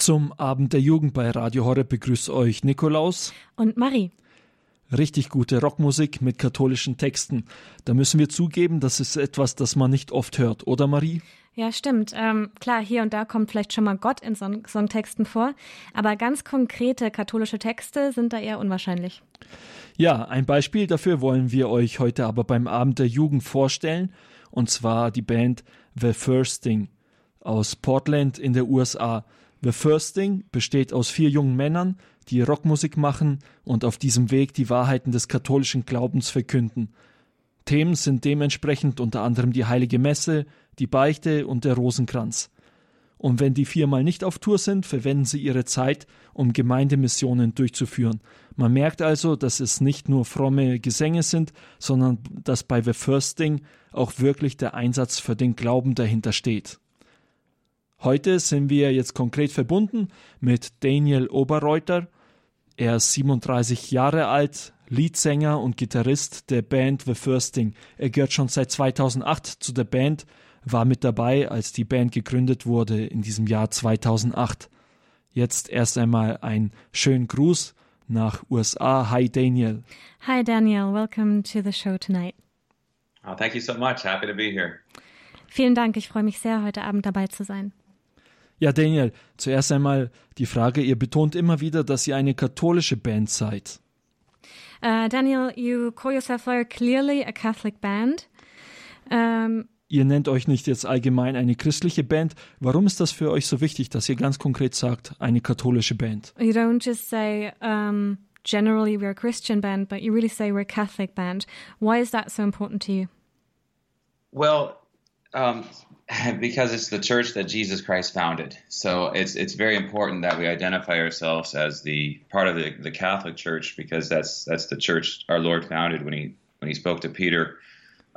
Zum Abend der Jugend bei Radio Horre begrüßt euch Nikolaus und Marie. Richtig gute Rockmusik mit katholischen Texten. Da müssen wir zugeben, das ist etwas, das man nicht oft hört, oder Marie? Ja, stimmt. Ähm, klar, hier und da kommt vielleicht schon mal Gott in Song Songtexten vor, aber ganz konkrete katholische Texte sind da eher unwahrscheinlich. Ja, ein Beispiel dafür wollen wir euch heute aber beim Abend der Jugend vorstellen, und zwar die Band The First Thing aus Portland in der USA. The First Thing besteht aus vier jungen Männern, die Rockmusik machen und auf diesem Weg die Wahrheiten des katholischen Glaubens verkünden. Themen sind dementsprechend unter anderem die Heilige Messe, die Beichte und der Rosenkranz. Und wenn die viermal nicht auf Tour sind, verwenden sie ihre Zeit, um Gemeindemissionen durchzuführen. Man merkt also, dass es nicht nur fromme Gesänge sind, sondern dass bei The First Thing auch wirklich der Einsatz für den Glauben dahinter steht. Heute sind wir jetzt konkret verbunden mit Daniel Oberreuter. Er ist 37 Jahre alt, Leadsänger und Gitarrist der Band The Firsting. Er gehört schon seit 2008 zu der Band, war mit dabei, als die Band gegründet wurde in diesem Jahr 2008. Jetzt erst einmal ein schönen Gruß nach USA. Hi Daniel. Hi Daniel, welcome to the show tonight. Oh, thank you so much. Happy to be here. Vielen Dank, ich freue mich sehr, heute Abend dabei zu sein. Ja, Daniel, zuerst einmal die Frage, ihr betont immer wieder, dass ihr eine katholische Band seid. Uh, Daniel, you call yourself very clearly a Catholic band. Um, ihr nennt euch nicht jetzt allgemein eine christliche Band. Warum ist das für euch so wichtig, dass ihr ganz konkret sagt, eine katholische Band? You don't just say um, generally we're a Christian band, but you really say we're a Catholic band. Why is that so important to you? Well, um, because it's the church that Jesus Christ founded. So it's it's very important that we identify ourselves as the part of the, the Catholic Church because that's that's the church our Lord founded when he when he spoke to Peter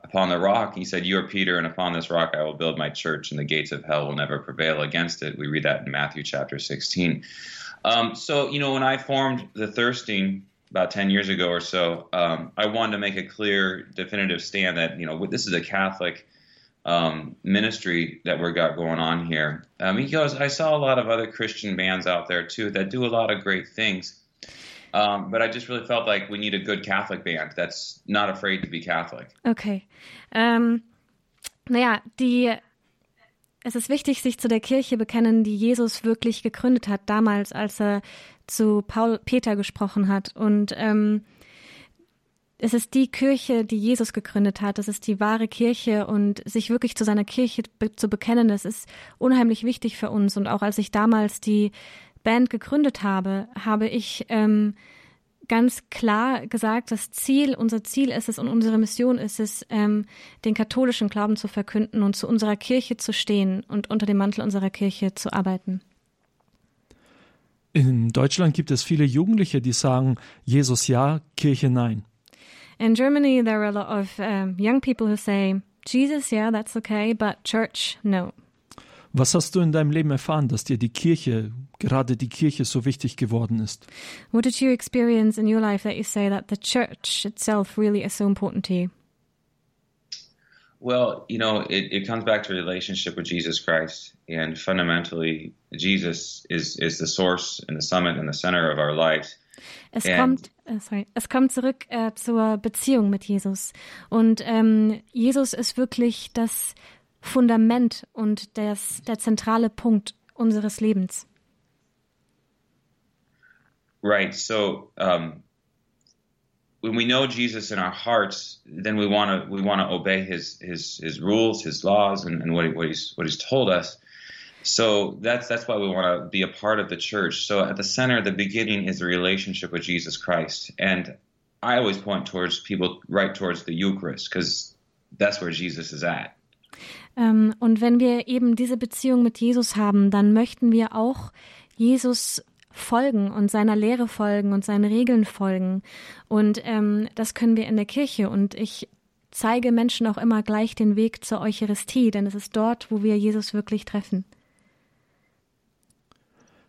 upon the rock. He said, "You are Peter, and upon this rock I will build my church, and the gates of hell will never prevail against it." We read that in Matthew chapter 16. Um, so you know when I formed the Thirsting about 10 years ago or so, um, I wanted to make a clear, definitive stand that you know this is a Catholic um, ministry that we got going on here. Um, he goes, I saw a lot of other Christian bands out there too that do a lot of great things. Um, but I just really felt like we need a good Catholic band that's not afraid to be Catholic. Okay. Ähm, naja, die, es ist wichtig, sich zu der Kirche bekennen, die Jesus wirklich gegründet hat, damals, als er zu Paul Peter gesprochen hat. Und ähm, es ist die Kirche, die Jesus gegründet hat. Es ist die wahre Kirche und sich wirklich zu seiner Kirche be zu bekennen, das ist unheimlich wichtig für uns. Und auch als ich damals die Band gegründet habe, habe ich ähm, ganz klar gesagt, das Ziel, unser Ziel ist es und unsere Mission ist es, ähm, den katholischen Glauben zu verkünden und zu unserer Kirche zu stehen und unter dem Mantel unserer Kirche zu arbeiten. In Deutschland gibt es viele Jugendliche, die sagen, Jesus ja, Kirche nein. In Germany, there are a lot of um, young people who say, Jesus, yeah, that's okay, but church, no. Was hast du in deinem Leben erfahren, dass dir die Kirche, gerade die Kirche so wichtig geworden ist? What did you experience in your life that you say that the church itself really is so important to you? Well, you know, it, it comes back to a relationship with Jesus Christ. And fundamentally, Jesus is, is the source and the summit and the center of our lives. Es kommt, äh, sorry, es kommt zurück äh, zur Beziehung mit Jesus. Und ähm, Jesus ist wirklich das Fundament und das, der zentrale Punkt unseres Lebens. Right. So um, when we know Jesus in our hearts, then we want to we want to obey his his his rules, his laws, and, and what he, what he's what he's told us. So that's that's why we want to be a part of the church. So at the center, the beginning is the relationship with Jesus Christ, and I always point towards people right towards the Eucharist because that's where Jesus is at. Um, und wenn wir eben diese Beziehung mit Jesus haben, dann möchten wir auch Jesus folgen und seiner Lehre folgen und seinen Regeln folgen. Und ähm, das können wir in der Kirche. Und ich zeige Menschen auch immer gleich den Weg zur Eucharistie, denn es ist dort, wo wir Jesus wirklich treffen.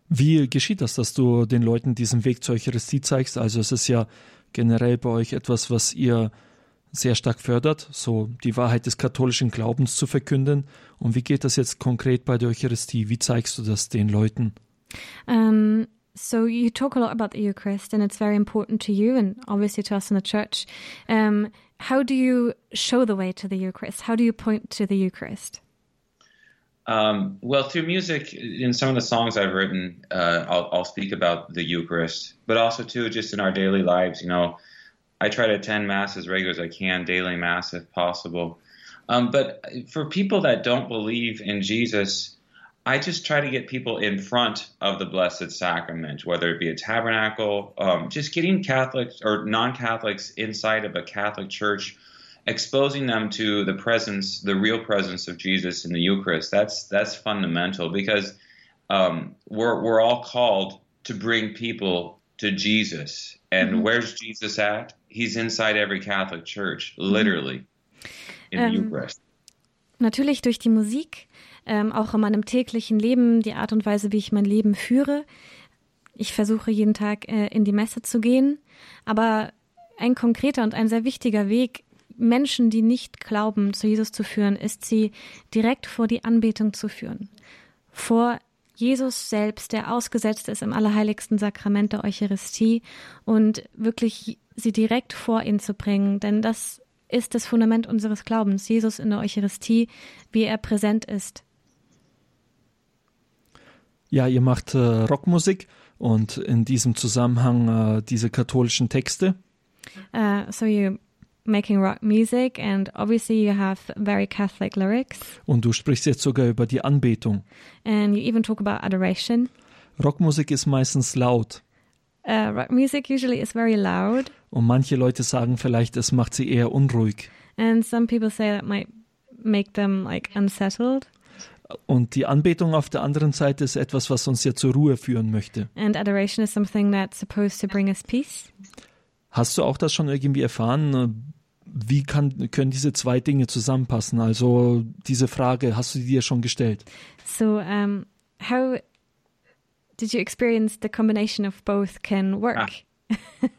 Wie geschieht das, dass du den Leuten diesen Weg zur Eucharistie zeigst? Also es ist ja generell bei euch etwas, was ihr sehr stark fördert, so die Wahrheit des katholischen Glaubens zu verkünden. Und wie geht das jetzt konkret bei der Eucharistie? Wie zeigst du das den Leuten? Um, so you talk a lot about the Eucharist, and it's very important to you, and obviously to us in the church. Um, how do you show the way to the Eucharist? How do you point to the Eucharist? Um, well, through music, in some of the songs I've written, uh, I'll, I'll, speak about the Eucharist, but also too just in our daily lives. You know, I try to attend Mass as regular as I can, daily Mass if possible. Um, but for people that don't believe in Jesus, I just try to get people in front of the Blessed Sacrament, whether it be a tabernacle, um, just getting Catholics or non-Catholics inside of a Catholic church exposing them to the presence, the real presence of Jesus in the Eucharist. That's that's fundamental because um, we're we're all called to bring people to Jesus. And mm-hmm. where's Jesus at? He's inside every Catholic church, mm-hmm. literally in the ähm, Eucharist. Natürlich durch die Musik, ähm, auch in meinem täglichen Leben, die Art und Weise, wie ich mein Leben führe. Ich versuche jeden Tag äh, in die Messe zu gehen, aber ein konkreter und ein sehr wichtiger Weg Menschen, die nicht glauben, zu Jesus zu führen, ist sie direkt vor die Anbetung zu führen. Vor Jesus selbst, der ausgesetzt ist im allerheiligsten Sakrament der Eucharistie und wirklich sie direkt vor ihn zu bringen, denn das ist das Fundament unseres Glaubens, Jesus in der Eucharistie, wie er präsent ist. Ja, ihr macht äh, Rockmusik und in diesem Zusammenhang äh, diese katholischen Texte. Uh, so you making rock music and obviously you have very Catholic lyrics. Und du sprichst jetzt sogar über die Anbetung. And you even talk about adoration. Rockmusik ist meistens laut. Uh, rock music usually is very loud. Und manche Leute sagen vielleicht, es macht sie eher unruhig. And some people say that might make them like unsettled. Und die Anbetung auf der anderen Seite ist etwas, was uns ja zur Ruhe führen möchte. And adoration is something that's supposed to bring us peace. Hast du auch das schon irgendwie erfahren? Wie kann, können diese zwei Dinge zusammenpassen? Also diese Frage hast du dir schon gestellt. So, um, how did you experience the combination of both can work? Ah.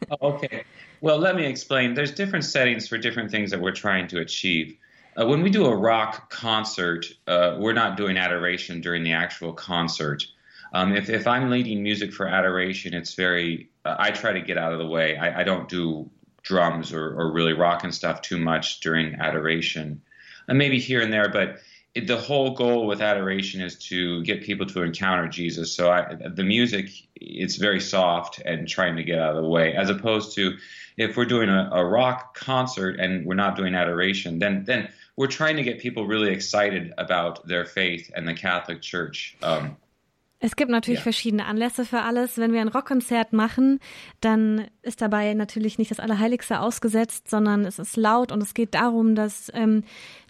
oh, okay. Well, let me explain. There's different settings for different things that we're trying to achieve. Uh, when we do a rock concert, uh, we're not doing adoration during the actual concert. Um, if, if I'm leading music for adoration, it's very, uh, I try to get out of the way. I, I don't do drums or, or really rocking stuff too much during adoration. And maybe here and there, but it, the whole goal with adoration is to get people to encounter Jesus. So I, the music, it's very soft and trying to get out of the way, as opposed to if we're doing a, a rock concert and we're not doing adoration, then then we're trying to get people really excited about their faith and the Catholic Church. Um, Es gibt natürlich ja. verschiedene Anlässe für alles. Wenn wir ein Rockkonzert machen, dann ist dabei natürlich nicht das Allerheiligste ausgesetzt, sondern es ist laut und es geht darum, dass ähm,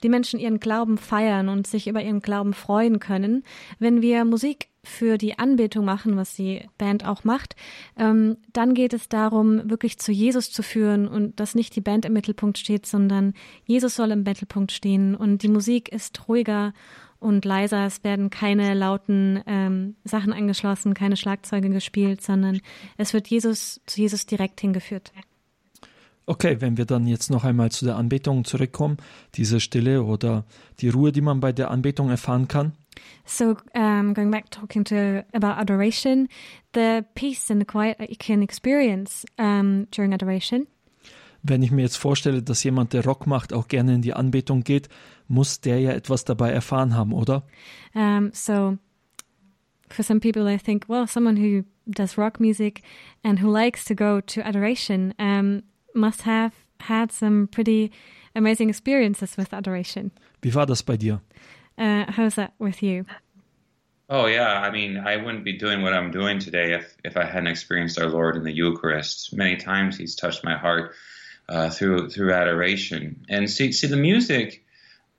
die Menschen ihren Glauben feiern und sich über ihren Glauben freuen können. Wenn wir Musik für die Anbetung machen, was die Band auch macht, ähm, dann geht es darum, wirklich zu Jesus zu führen und dass nicht die Band im Mittelpunkt steht, sondern Jesus soll im Mittelpunkt stehen und die Musik ist ruhiger und leiser. Es werden keine lauten ähm, Sachen angeschlossen, keine Schlagzeuge gespielt, sondern es wird Jesus zu Jesus direkt hingeführt. Okay, wenn wir dann jetzt noch einmal zu der Anbetung zurückkommen, diese Stille oder die Ruhe, die man bei der Anbetung erfahren kann. So, um, going back talking to about adoration, the peace and the quiet that you can experience um, during adoration. Wenn ich mir jetzt vorstelle, dass jemand, der Rock macht, auch gerne in die Anbetung geht, muss der ja etwas dabei erfahren haben, oder? Um, so, for some people, I think, well, someone who does rock music and who likes to go to adoration um, must have had some pretty amazing experiences with adoration. Wie war das bei dir? Uh, how's that with you? Oh yeah, I mean, I wouldn't be doing what I'm doing today if if I hadn't experienced our Lord in the Eucharist. Many times He's touched my heart uh, through through adoration, and see see the music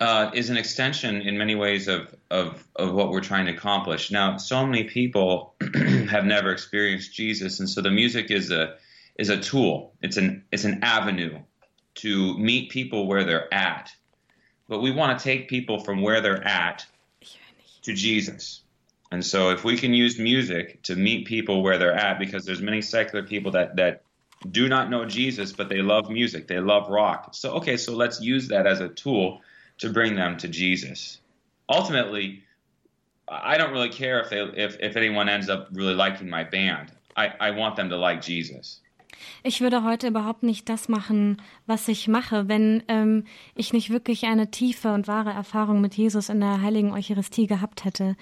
uh, is an extension in many ways of, of, of what we're trying to accomplish. Now, so many people have never experienced Jesus, and so the music is a is a tool. It's an it's an avenue to meet people where they're at. But we want to take people from where they're at to Jesus. And so if we can use music to meet people where they're at, because there's many secular people that that do not know Jesus, but they love music, they love rock. So okay, so let's use that as a tool to bring them to Jesus. Ultimately, I don't really care if they if, if anyone ends up really liking my band. I, I want them to like Jesus. Ich würde heute überhaupt nicht das machen, was ich mache, wenn ähm, ich nicht wirklich eine tiefe und wahre Erfahrung mit Jesus in der heiligen Eucharistie gehabt hätte.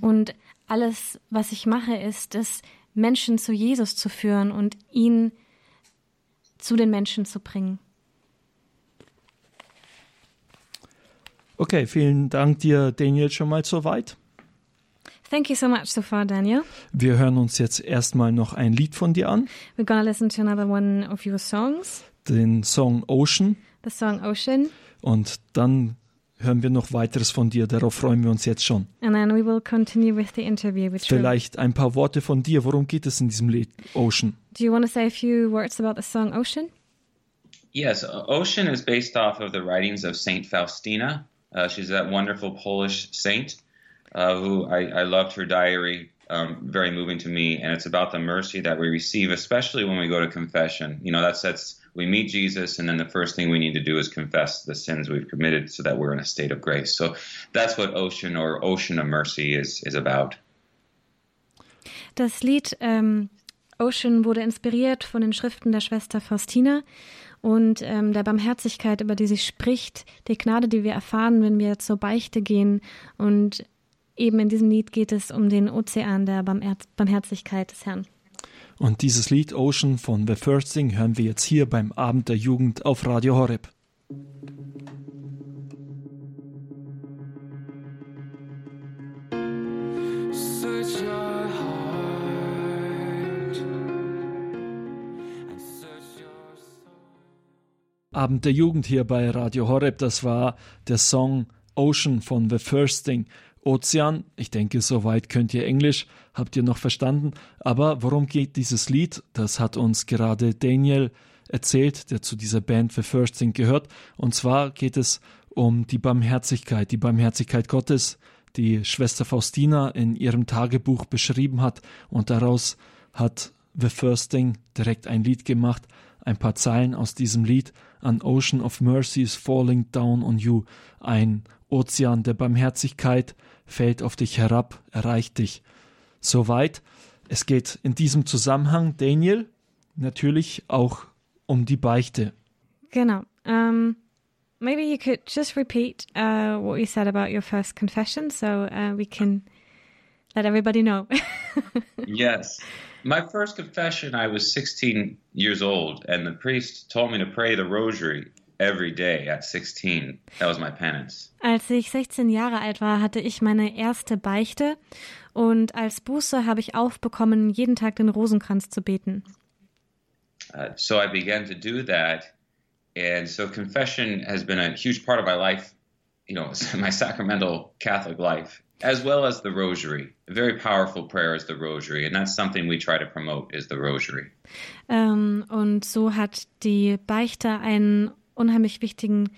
Und alles, was ich mache, ist es, Menschen zu Jesus zu führen und ihn zu den Menschen zu bringen. Okay, vielen Dank dir, Daniel, schon mal soweit. Thank you so much so far, Daniel. Wir hören uns jetzt erstmal noch ein Lied von dir an. We're gonna listen to another one of your songs, Den Song Ocean. the song Ocean, Und dann hören wir noch weiteres von dir. Darauf freuen wir uns jetzt schon. and then we will continue with the interview with Drew. Vielleicht ein paar Worte von dir. Worum geht es in diesem Lied Ocean? Do you want to say a few words about the song Ocean? Yes, Ocean is based off of the writings of Saint Faustina. Uh, she's that wonderful Polish saint uh, who I, I loved her diary, um, very moving to me. And it's about the mercy that we receive, especially when we go to confession. You know, that's sets, we meet Jesus, and then the first thing we need to do is confess the sins we've committed so that we're in a state of grace. So that's what Ocean or Ocean of Mercy is, is about. Das Lied ähm, Ocean wurde inspiriert von den Schriften der Schwester Faustina und ähm, der Barmherzigkeit, über die sie spricht, die Gnade, die wir erfahren, wenn wir zur Beichte gehen. Und eben in diesem Lied geht es um den Ozean der Barmher Barmherzigkeit des Herrn. Und dieses Lied Ocean von The First Thing hören wir jetzt hier beim Abend der Jugend auf Radio Horeb. Abend der Jugend hier bei Radio Horeb, das war der Song Ocean von The First Thing. Ozean, ich denke, soweit könnt ihr Englisch, habt ihr noch verstanden. Aber worum geht dieses Lied? Das hat uns gerade Daniel erzählt, der zu dieser Band The First Thing gehört. Und zwar geht es um die Barmherzigkeit, die Barmherzigkeit Gottes, die Schwester Faustina in ihrem Tagebuch beschrieben hat. Und daraus hat The First Thing direkt ein Lied gemacht, ein paar Zeilen aus diesem Lied. An Ocean of Mercy is falling down on you. Ein Ozean der Barmherzigkeit fällt auf dich herab, erreicht dich. Soweit. Es geht in diesem Zusammenhang, Daniel, natürlich auch um die Beichte. Genau. Um, maybe you could just repeat uh, what you said about your first confession so uh, we can let everybody know. yes. My first confession, I was 16 years old, and the priest told me to pray the rosary every day at 16. That was my penance. Als ich 16 Jahre alt war, hatte ich meine erste Beichte und als Buße habe ich aufbekommen, jeden Tag den Rosenkranz zu beten. Uh, so I began to do that. And so confession has been a huge part of my life, you know, my sacramental Catholic life, as well as the rosary. A very powerful prayer is the rosary. And that's something we try to promote is the rosary. Ähm, und so hat die Beichte einen unheimlich wichtigen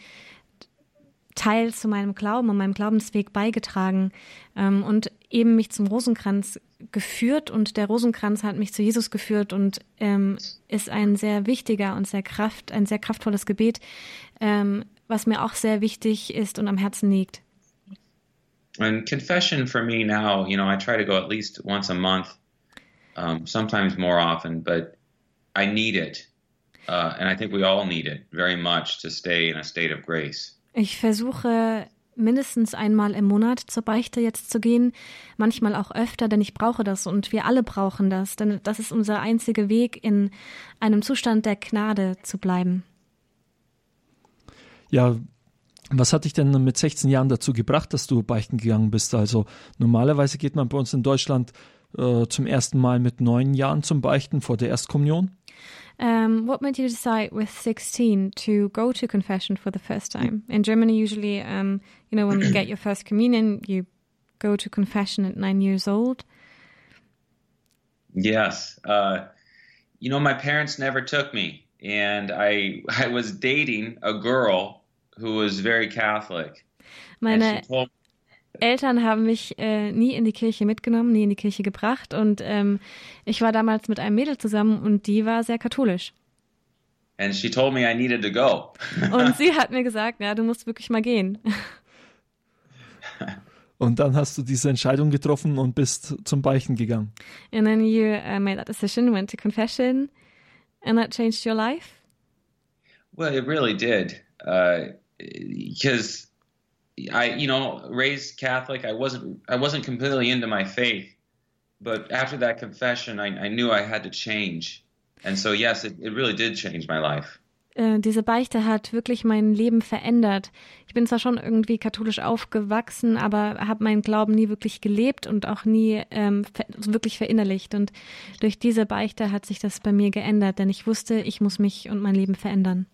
Teil zu meinem Glauben und meinem Glaubensweg beigetragen ähm, und eben mich zum Rosenkranz geführt und der Rosenkranz hat mich zu Jesus geführt und ähm, ist ein sehr wichtiger und sehr kraft, ein sehr kraftvolles Gebet, was mir auch sehr wichtig ist und am Herzen liegt. And confession for me now, you know, I try to go at least once a month, um, sometimes more often, but I need it. Uh, and I think we all need it very much to stay in a state of grace. Ich versuche mindestens einmal im Monat zur Beichte jetzt zu gehen, manchmal auch öfter, denn ich brauche das und wir alle brauchen das, denn das ist unser einziger Weg, in einem Zustand der Gnade zu bleiben. Ja, was hat dich denn mit 16 Jahren dazu gebracht, dass du beichten gegangen bist? Also normalerweise geht man bei uns in Deutschland äh, zum ersten Mal mit neun Jahren zum Beichten vor der Erstkommunion. Um, what made you decide with 16 to go to confession for the first time? In Germany, usually, um, you know, when you get your first communion, you go to confession at nine years old. Yes. Uh, you know, my parents never took me, and I I was dating a girl who was very Catholic. Meine Eltern haben mich äh, nie in die Kirche mitgenommen, nie in die Kirche gebracht und ähm, ich war damals mit einem Mädel zusammen und die war sehr katholisch. and she told me I needed to go. Und sie hat mir gesagt, ja, du musst wirklich mal gehen. Und dann hast du diese Entscheidung getroffen und bist zum Beichten gegangen. And then you uh, made that decision, went to confession, and that changed your life? Well, it really did, because I, you know, raised Catholic. I wasn't, I wasn't completely into my faith, but after that confession, I, I knew I had to change, and so yes, it, it really did change my life. Äh, diese Beichte hat wirklich mein Leben verändert. Ich bin zwar schon irgendwie katholisch aufgewachsen, aber habe meinen Glauben nie wirklich gelebt und auch nie ähm, wirklich verinnerlicht. Und durch diese Beichte hat sich das bei mir geändert, denn ich wusste, ich muss mich und mein Leben verändern.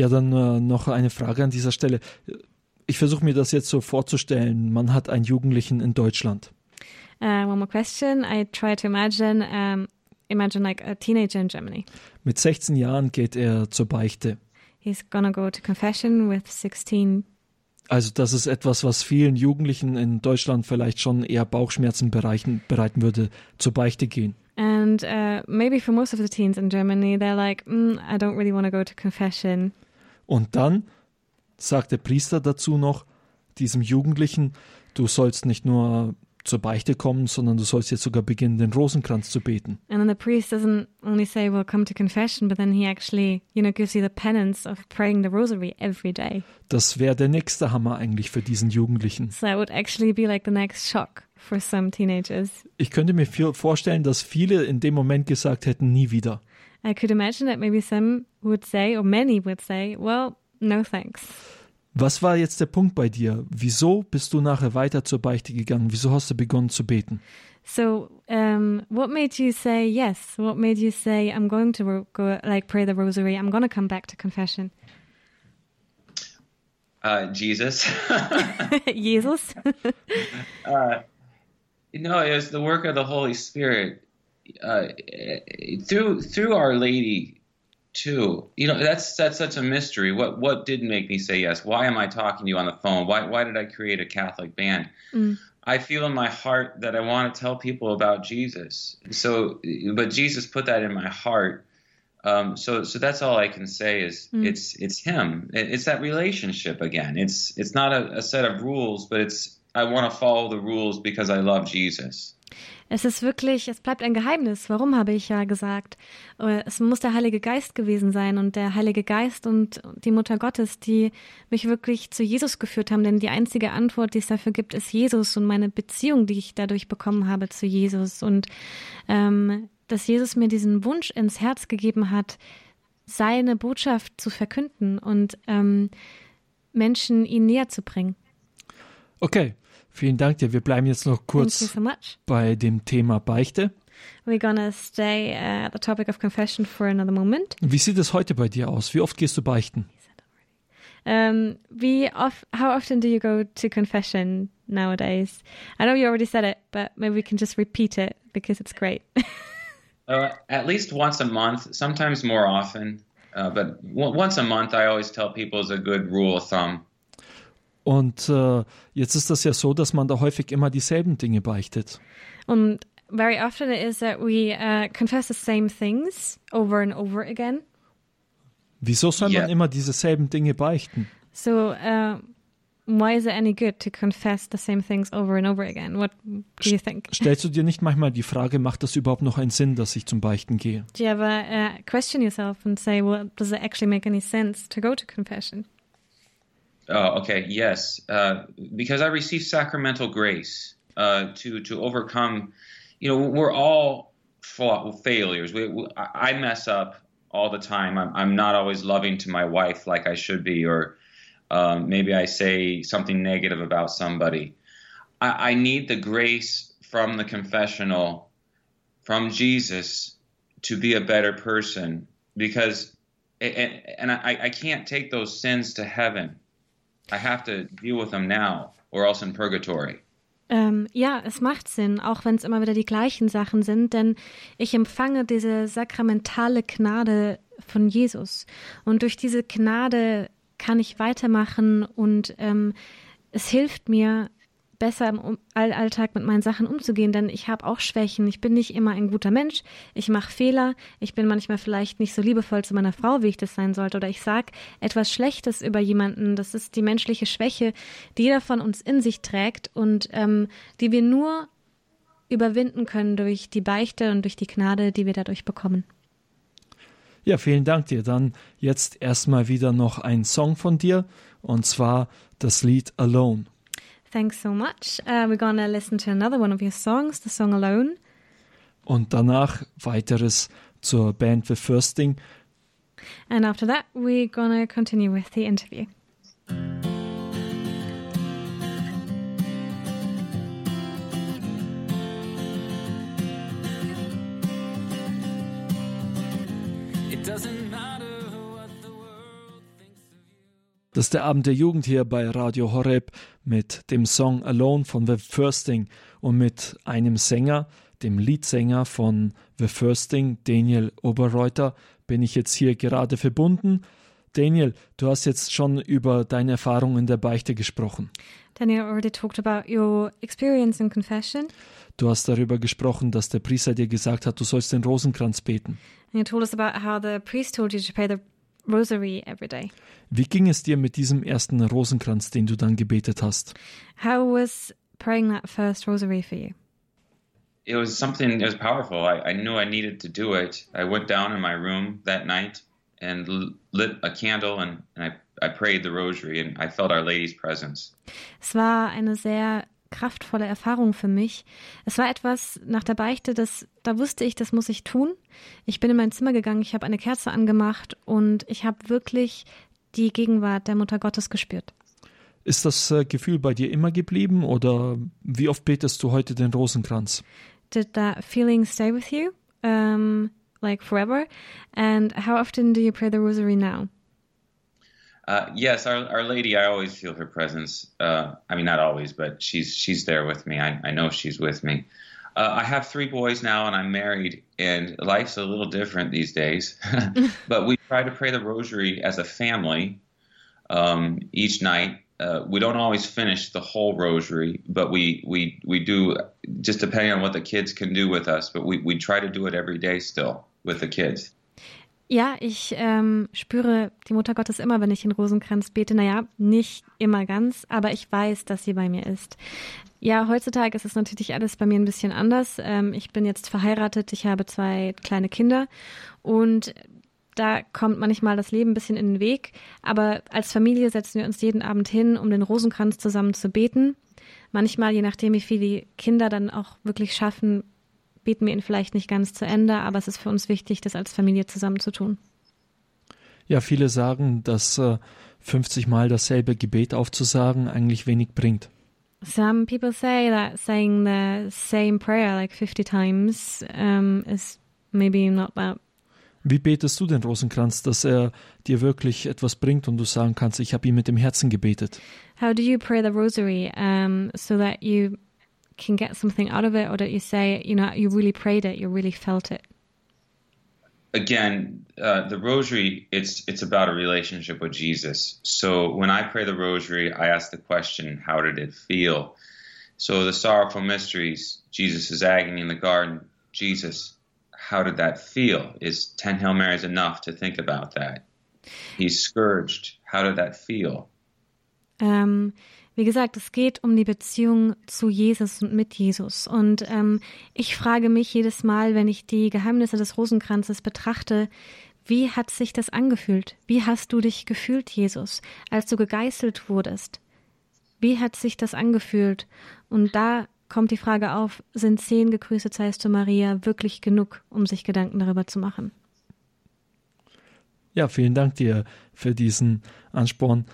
Ja, dann äh, noch eine Frage an dieser Stelle. Ich versuche mir das jetzt so vorzustellen. Man hat einen Jugendlichen in Deutschland. Uh, one more question. I try to imagine, um, imagine like a teenager in Germany. Mit 16 Jahren geht er zur Beichte. He's gonna go to confession with 16 Also das ist etwas, was vielen Jugendlichen in Deutschland vielleicht schon eher Bauchschmerzen bereichen, bereiten würde, zur Beichte gehen. And uh, maybe for most of the teens in Germany, they're like, mm, I don't really want to go to confession. Und dann sagt der Priester dazu noch, diesem Jugendlichen, du sollst nicht nur zur Beichte kommen, sondern du sollst jetzt sogar beginnen, den Rosenkranz zu beten. And then the priest doesn't only say, well, come to confession, but then he actually, you know, gives you the penance of praying the rosary every day. Das wäre der nächste Hammer eigentlich für diesen Jugendlichen. So that would actually be like the next shock for some teenagers. Ich könnte mir vorstellen, dass viele in dem Moment gesagt hätten, nie wieder. I could imagine that maybe some would say, or many would say, well, no thanks. Was war jetzt der Punkt bei dir? Wieso bist du nachher weiter zur Beichte gegangen? Wieso hast du begonnen zu beten? So, um, what made you say yes? What made you say, I'm going to go, like pray the rosary, I'm going to come back to confession? Uh, Jesus. Jesus? uh, no, it was the work of the Holy Spirit uh, through through Our Lady too. You know, that's that's such a mystery. What what did make me say yes? Why am I talking to you on the phone? Why why did I create a Catholic band? Mm. I feel in my heart that I want to tell people about Jesus. So, but Jesus put that in my heart. Um, so, so that's all I can say is Mm. it's it's Him. It- It's that relationship again. It's it's not a, a set of rules, but it's I want to follow the rules because I love Jesus. Es ist wirklich, es bleibt ein Geheimnis. Warum habe ich ja gesagt? Äh, Es muss der Heilige Geist gewesen sein und der Heilige Geist und die Mutter Gottes, die mich wirklich zu Jesus geführt haben. Denn die einzige Antwort, die es dafür gibt, ist Jesus und meine Beziehung, die ich dadurch bekommen habe zu Jesus. Und ähm, dass Jesus mir diesen Wunsch ins Herz gegeben hat, seine Botschaft zu verkünden und ähm, Menschen ihn näher zu bringen. Okay, vielen Dank dir. Wir bleiben jetzt noch kurz so bei dem Thema Beichte. We're gonna stay uh, at the topic of confession for another moment. Wie sieht es heute bei dir aus? Wie oft gehst du beichten? Um, wie off, how often do you go to confession nowadays? I know you already said it, but maybe we can just repeat it because it's great. Uh, at least once a month, sometimes more often. Uh, but w- once a month, I always tell people is a good rule of thumb. Und äh, jetzt ist das ja so, dass man da häufig immer dieselben Dinge beichtet. Und very often it is that we uh, confess the same things over and over again. Wieso soll Ja. man immer dieselben Dinge beichten? So uh, why is it any good to confess the same things over and over again? What do you think? Stellst du dir nicht manchmal die Frage, macht das überhaupt noch einen Sinn, dass ich zum Beichten gehe? Do you ever uh, question yourself and say, well, does it actually make any sense to go to confession? Oh, okay, yes, uh, because I receive sacramental grace uh, to to overcome. You know, we're all fa- failures. We, we, I I mess up all the time. I'm, I'm not always loving to my wife like I should be, or um, maybe I say something negative about somebody. I, I need the grace from the confessional, from Jesus, to be a better person because, and, and I, I can't take those sins to heaven. I have to deal with them now or else in purgatory. Ähm, ja, es macht Sinn, auch wenn es immer wieder die gleichen Sachen sind, denn ich empfange diese sakramentale Gnade von Jesus. Und durch diese Gnade kann ich weitermachen und ähm, es hilft mir, besser im All Alltag mit meinen Sachen umzugehen, denn ich habe auch Schwächen. Ich bin nicht immer ein guter Mensch. Ich mache Fehler. Ich bin manchmal vielleicht nicht so liebevoll zu meiner Frau, wie ich das sein sollte. Oder ich sage etwas Schlechtes über jemanden. Das ist die menschliche Schwäche, die jeder von uns in sich trägt und ähm, die wir nur überwinden können durch die Beichte und durch die Gnade, die wir dadurch bekommen. Ja, vielen Dank dir. Dann jetzt erstmal wieder noch ein Song von dir und zwar das Lied Alone. Thanks so much. Uh, we're gonna listen to another one of your songs, the song Alone. Und danach weiteres zur Band The First Thing. And after that, we're gonna continue with the interview. Das ist der Abend der Jugend hier bei Radio Horeb mit dem Song Alone von The First Thing und mit einem Sänger, dem Leadsänger von The First Thing, Daniel Oberreuter, bin ich jetzt hier gerade verbunden. Daniel, du hast jetzt schon über deine Erfahrungen in der Beichte gesprochen. Daniel already talked about your experience in confession. Du hast darüber gesprochen, dass der Priester dir gesagt hat, du sollst den Rosenkranz beten. And you told us about how the priest told you to pray the rosary every day. Wie ging es dir mit diesem ersten Rosenkranz, den du dann gebetet hast? How was praying that first rosary for you? It was something. It was powerful. I, I knew I needed to do it. I went down in my room that night and lit a candle and, and I, I prayed the rosary and I felt Our Lady's presence. Es war eine sehr kraftvolle Erfahrung für mich. Es war etwas nach der Beichte, das da wusste ich, das muss ich tun. Ich bin in mein Zimmer gegangen, ich habe eine Kerze angemacht und ich habe wirklich die Gegenwart der Mutter Gottes gespürt. Ist das äh, Gefühl bei dir immer geblieben oder wie oft betest du heute den Rosenkranz? Did that feeling stay with you, um, like forever? And how often do you pray the rosary now? Uh, yes, Our, Our Lady. I always feel her presence. Uh, I mean, not always, but she's she's there with me. I, I know she's with me. Uh, I have three boys now, and I'm married, and life's a little different these days. but we try to pray the Rosary as a family um, each night. Uh, we don't always finish the whole Rosary, but we we we do just depending on what the kids can do with us. But we we try to do it every day still with the kids. Ja, ich ähm, spüre die Mutter Gottes immer, wenn ich den Rosenkranz bete. Naja, nicht immer ganz, aber ich weiß, dass sie bei mir ist. Ja, heutzutage ist es natürlich alles bei mir ein bisschen anders. Ähm, ich bin jetzt verheiratet, ich habe zwei kleine Kinder und da kommt manchmal das Leben ein bisschen in den Weg. Aber als Familie setzen wir uns jeden Abend hin, um den Rosenkranz zusammen zu beten. Manchmal, je nachdem, wie viel die Kinder dann auch wirklich schaffen, beten wir ihn vielleicht nicht ganz zu Ende, aber es ist für uns wichtig, das als Familie zusammen zu tun. Ja, viele sagen, dass äh, 50 Mal dasselbe Gebet aufzusagen eigentlich wenig bringt. Some people say that saying the same prayer like 50 times um, is maybe not that. Wie betest du den Rosenkranz, dass er dir wirklich etwas bringt und du sagen kannst, ich habe ihn mit dem Herzen gebetet? How do you pray the rosary um, so that you can get something out of it, or that you say, you know, you really prayed it, you really felt it? again, uh, the rosary, it's it's about a relationship with Jesus. So when I pray the rosary, I ask the question, how did it feel? So the sorrowful mysteries, Jesus' agony in the garden, Jesus, how did that feel? Is 10 Hail Marys enough to think about that? He's scourged. How did that feel? Ähm, wie gesagt, es geht um die Beziehung zu Jesus und mit Jesus. Und ähm, ich frage mich jedes Mal, wenn ich die Geheimnisse des Rosenkranzes betrachte, wie hat sich das angefühlt? Wie hast du dich gefühlt, Jesus, als du gegeißelt wurdest? Wie hat sich das angefühlt? Und da kommt die Frage auf, sind zehn Gegrüßet seist du Maria wirklich genug, um sich Gedanken darüber zu machen? Ja, vielen Dank dir für diesen Ansporn,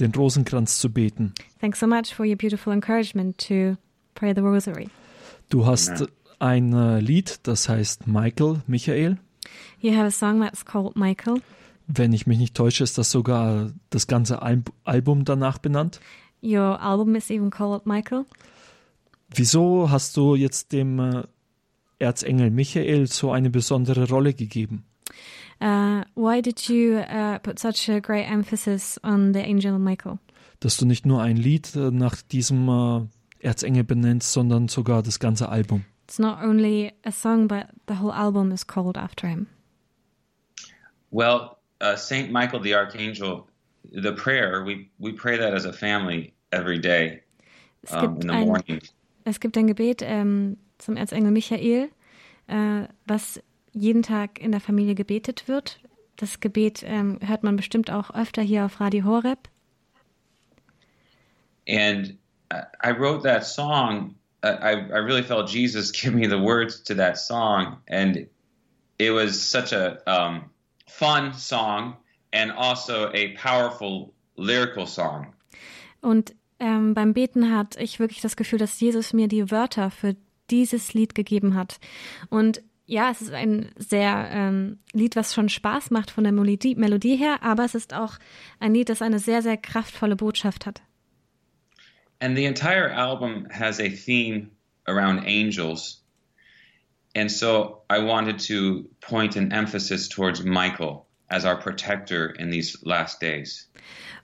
den Rosenkranz zu beten. Thanks so much for your beautiful encouragement to pray the rosary. Du hast ein äh, Lied, das heißt Michael, Michael. You have a song that's called Michael. Wenn ich mich nicht täusche, ist das sogar das ganze Al Album danach benannt. Your album is even called Michael. Wieso hast du jetzt dem äh, Erzengel Michael so eine besondere Rolle gegeben? Uh, why did you uh, put such a great emphasis on the angel Michael? Dass du nicht nur ein Lied äh, nach diesem äh, Erzengel benennt, sondern sogar das ganze Album. It's not only a song, but the whole album is called after him. Well, uh, Saint Michael the Archangel, the prayer we we pray that as a family every day Es um, gibt in the ein, morning. es gibt ein Gebet ähm, zum Erzengel Michael, äh, was jeden Tag in der Familie gebetet wird. Das Gebet ähm, hört man bestimmt auch öfter hier auf Radio Horeb. And I wrote that song. uh, I, I really felt Jesus give me the words to that song, and it was such a um, fun song and also a powerful lyrical song. Und ähm, beim Beten hatte ich wirklich das Gefühl, dass Jesus mir die Wörter für dieses Lied gegeben hat. Und ja, es ist ein sehr ähm, Lied, was schon Spaß macht von der Melodie, Melodie her, aber es ist auch ein Lied, das eine sehr, sehr kraftvolle Botschaft hat. And the entire album has a theme around angels. And so I wanted to point an emphasis towards Michael as our protector in these last days.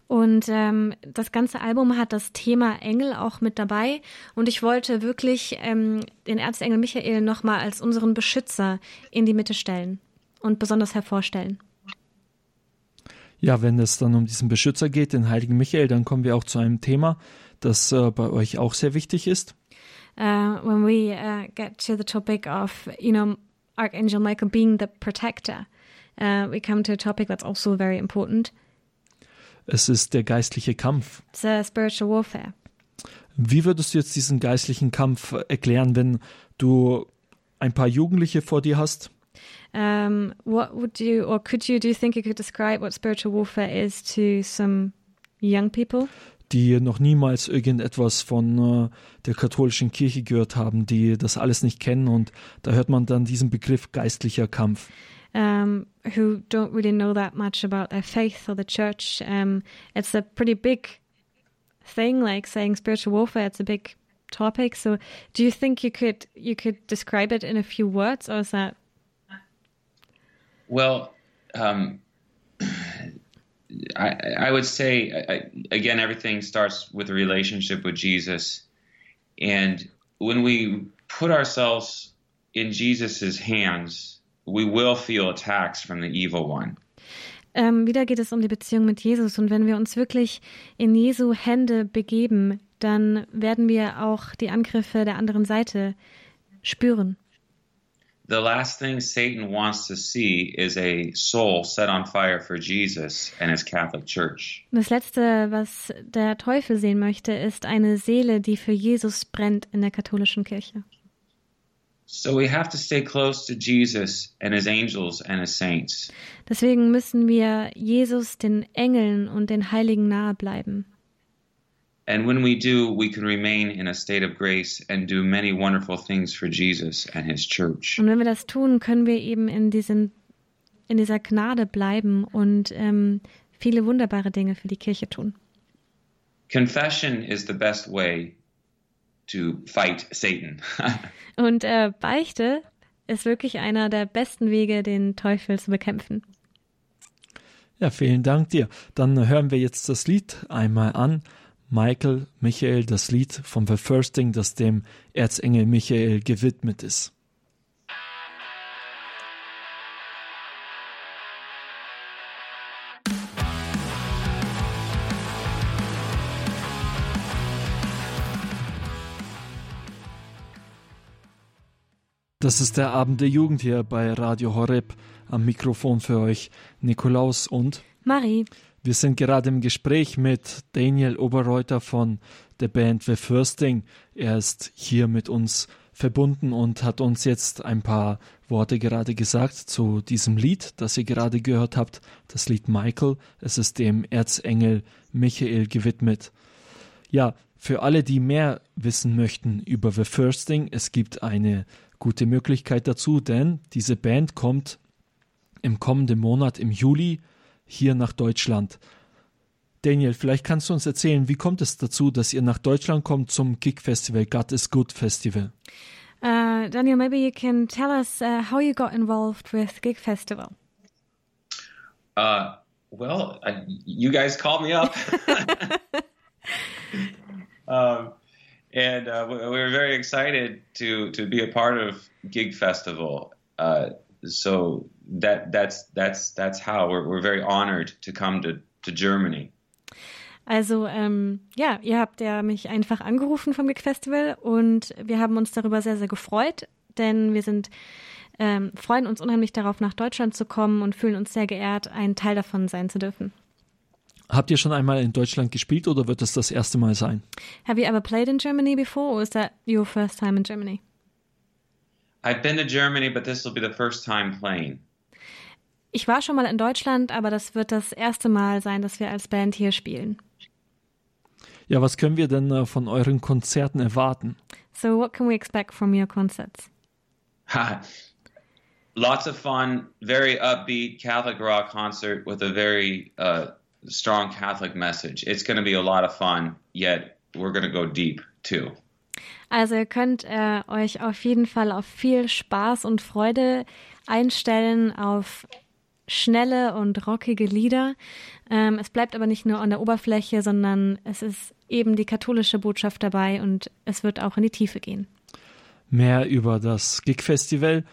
Und ähm, das ganze Album hat das Thema Engel auch mit dabei. Und ich wollte wirklich ähm, den Erzengel Michael nochmal als unseren Beschützer in die Mitte stellen und besonders hervorstellen. Ja, wenn es dann um diesen Beschützer geht, den heiligen Michael, dann kommen wir auch zu einem Thema, das äh, bei euch auch sehr wichtig ist. uh, when we uh, get to the topic of, you know, Archangel Michael being the protector, uh, we come to a topic that's also very important. Es ist der geistliche Kampf. It's uh, spiritual warfare. Wie würdest du jetzt diesen geistlichen Kampf erklären, wenn du ein paar Jugendliche vor dir hast? Um, what would you, or could you, do you think you could describe what spiritual warfare is to some young people? die noch niemals irgendetwas von äh, der katholischen Kirche gehört haben, die das alles nicht kennen und da hört man dann diesen Begriff geistlicher Kampf. Um, who don't really know that much about their faith or the church. Um, it's a pretty big thing, like saying spiritual warfare. It's a big topic. So, do you think you could you could describe it in a few words, or is that Well, um, I, I would say, I, again, everything starts with a relationship with Jesus. And when we put ourselves in Jesus' hands, we will feel attacks from the evil one. ähm, wieder geht es um die Beziehung mit Jesus. Und wenn wir uns wirklich in Jesu Hände begeben, dann werden wir auch die Angriffe der anderen Seite spüren. The last thing Satan wants to see is a soul set on fire for Jesus and his Catholic Church. Das Letzte, was der Teufel sehen möchte, ist eine Seele, die für Jesus brennt in der katholischen Kirche. Deswegen müssen wir Jesus, den Engeln und den Heiligen nahe bleiben. And when we do, we can remain in a state of grace and do many wonderful things for Jesus and his church. Und wenn wir das tun, können wir eben in, diesen, in dieser Gnade bleiben und ähm, viele wunderbare Dinge für die Kirche tun. Confession is the best way to fight Satan. Und äh, Beichte ist wirklich einer der besten Wege, den Teufel zu bekämpfen. Ja, vielen Dank dir. Dann hören wir jetzt das Lied einmal an. Michael, Michael, das Lied vom The Firsting, das dem Erzengel Michael gewidmet ist. Das ist der Abend der Jugend hier bei Radio Horeb. Am Mikrofon für euch Nikolaus und Marie, wir sind gerade im Gespräch mit Daniel Oberreuter von der Band The Firsting. Er ist hier mit uns verbunden und hat uns jetzt ein paar Worte gerade gesagt zu diesem Lied, das ihr gerade gehört habt. Das Lied Michael. Es ist dem Erzengel Michael gewidmet. Ja, für alle, die mehr wissen möchten über The Firsting, es gibt eine gute Möglichkeit dazu, denn diese Band kommt im kommenden Monat im Juli hier nach Deutschland. Daniel, vielleicht kannst du uns erzählen, wie kommt es dazu, dass ihr nach Deutschland kommt zum Gig Festival, God is Good Festival? uh, Daniel, maybe you can tell us uh, how you got involved with Gig Festival. Uh, well, I, you guys called me up. um, and uh, we we were very excited to to be a part of Gig Festival. Uh, so that that's that's that's how we're we're very honored to come to to Germany. Also ähm, ja, ihr habt ja mich einfach angerufen vom Gig Festival und wir haben uns darüber sehr, sehr gefreut, denn wir sind ähm, freuen uns unheimlich darauf, nach Deutschland zu kommen und fühlen uns sehr geehrt, ein Teil davon sein zu dürfen. Habt ihr schon einmal in Deutschland gespielt oder wird es das erste Mal sein? Have you ever played in Germany before, or is that your first time in Germany? I've been to Germany, but this will be the first time playing. Ich war schon mal in Deutschland, aber das wird das erste Mal sein, dass wir als Band hier spielen. Ja, was können wir denn äh, von euren Konzerten erwarten? So, what can we expect from your concerts? Lots of fun, very upbeat Catholic rock concert with a very uh, strong Catholic message. It's going to be a lot of fun, yet we're going to go deep too. Also ihr könnt äh, euch auf jeden Fall auf viel Spaß und Freude einstellen, auf schnelle und rockige Lieder. Ähm, es bleibt aber nicht nur an der Oberfläche, sondern es ist eben die katholische Botschaft dabei und es wird auch in die Tiefe gehen. Mehr über das Gig Festival,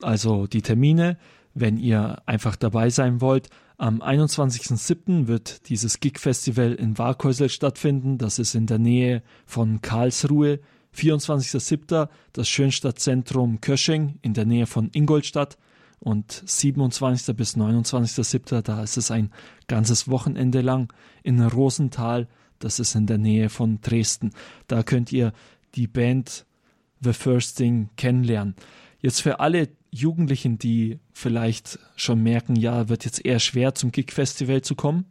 also die Termine, wenn ihr einfach dabei sein wollt. Am 21.07. wird dieses Gig Festival in Warkhäusl stattfinden. Das ist in der Nähe von Karlsruhe. 24.07. das Schönstadtzentrum Kösching in der Nähe von Ingolstadt. Und 27. bis 29.07. da ist es ein ganzes Wochenende lang in Rosenthal. Das ist in der Nähe von Dresden. Da könnt ihr die Band The First Thing kennenlernen. Jetzt für alle Jugendlichen, die vielleicht schon merken, ja, wird jetzt eher schwer zum Gig Festival zu kommen.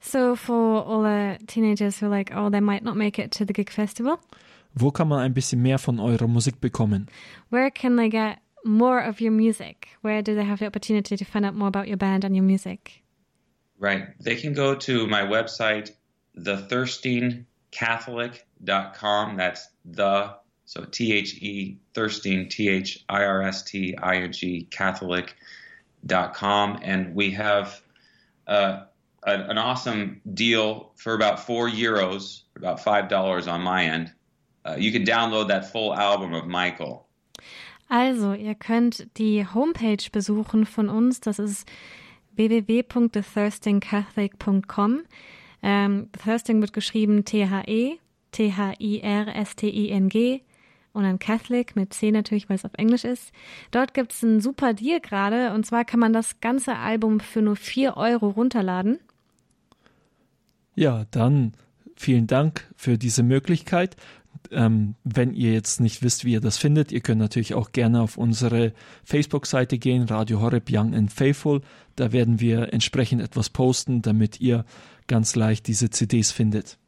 So for all the teenagers who are like, oh, they might not make it to the gig festival, Wo kann man ein bisschen mehr von eurer Musik bekommen? where can they get more of your music? Where do they have the opportunity to find out more about your band and your music? Right. They can go to my website, thethirstingcatholic.com. That's the, so T H E, thirsting, T H I R S T I N G, Catholic.com. And we have uh, an, an awesome deal for about four euros, about $5 on my end. Uh, you can download that full album of Michael. Also, ihr könnt die Homepage besuchen von uns. Das ist www.thethirstingcatholic.com. Ähm, Thirsting wird geschrieben T-H-E, T-H-I-R-S-T-I-N-G und dann Catholic mit C natürlich, weil es auf Englisch ist. Dort gibt es einen super Deal gerade und zwar kann man das ganze Album für nur 4 Euro runterladen. Ja, dann vielen Dank für diese Möglichkeit. Ähm, wenn ihr jetzt nicht wisst, wie ihr das findet, ihr könnt natürlich auch gerne auf unsere Facebook-Seite gehen, Radio Horeb Young and Faithful. Da werden wir entsprechend etwas posten, damit ihr ganz leicht diese CDs findet.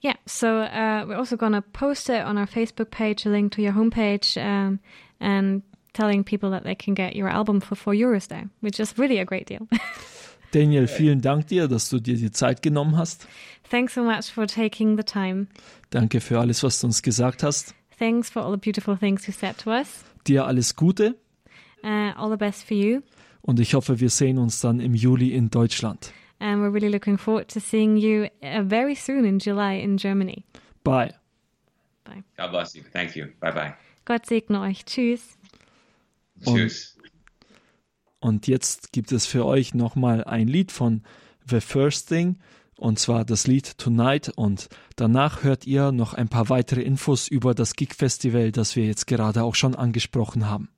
Yeah, so uh, we're also going to post it on our Facebook page, a link to your homepage, um, and telling people that they can get your album for four euros there, which is really a great deal. Daniel, vielen Dank dir, dass du dir die Zeit genommen hast. Thanks so much for taking the time. Danke für alles, was du uns gesagt hast. Thanks for all the beautiful things you said to us. Dir alles Gute Uh, all the best for you. und ich hoffe, wir sehen uns dann im Juli in Deutschland. And we're really looking forward to seeing you uh, very soon in July in Germany. Bye. Bye. God bless you. Thank you. Bye bye. Gott segne euch. Tschüss. Und- Cheers. Und jetzt gibt es für euch nochmal ein Lied von The First Thing, und zwar das Lied Tonight. Und danach hört ihr noch ein paar weitere Infos über das Gig Festival, das wir jetzt gerade auch schon angesprochen haben.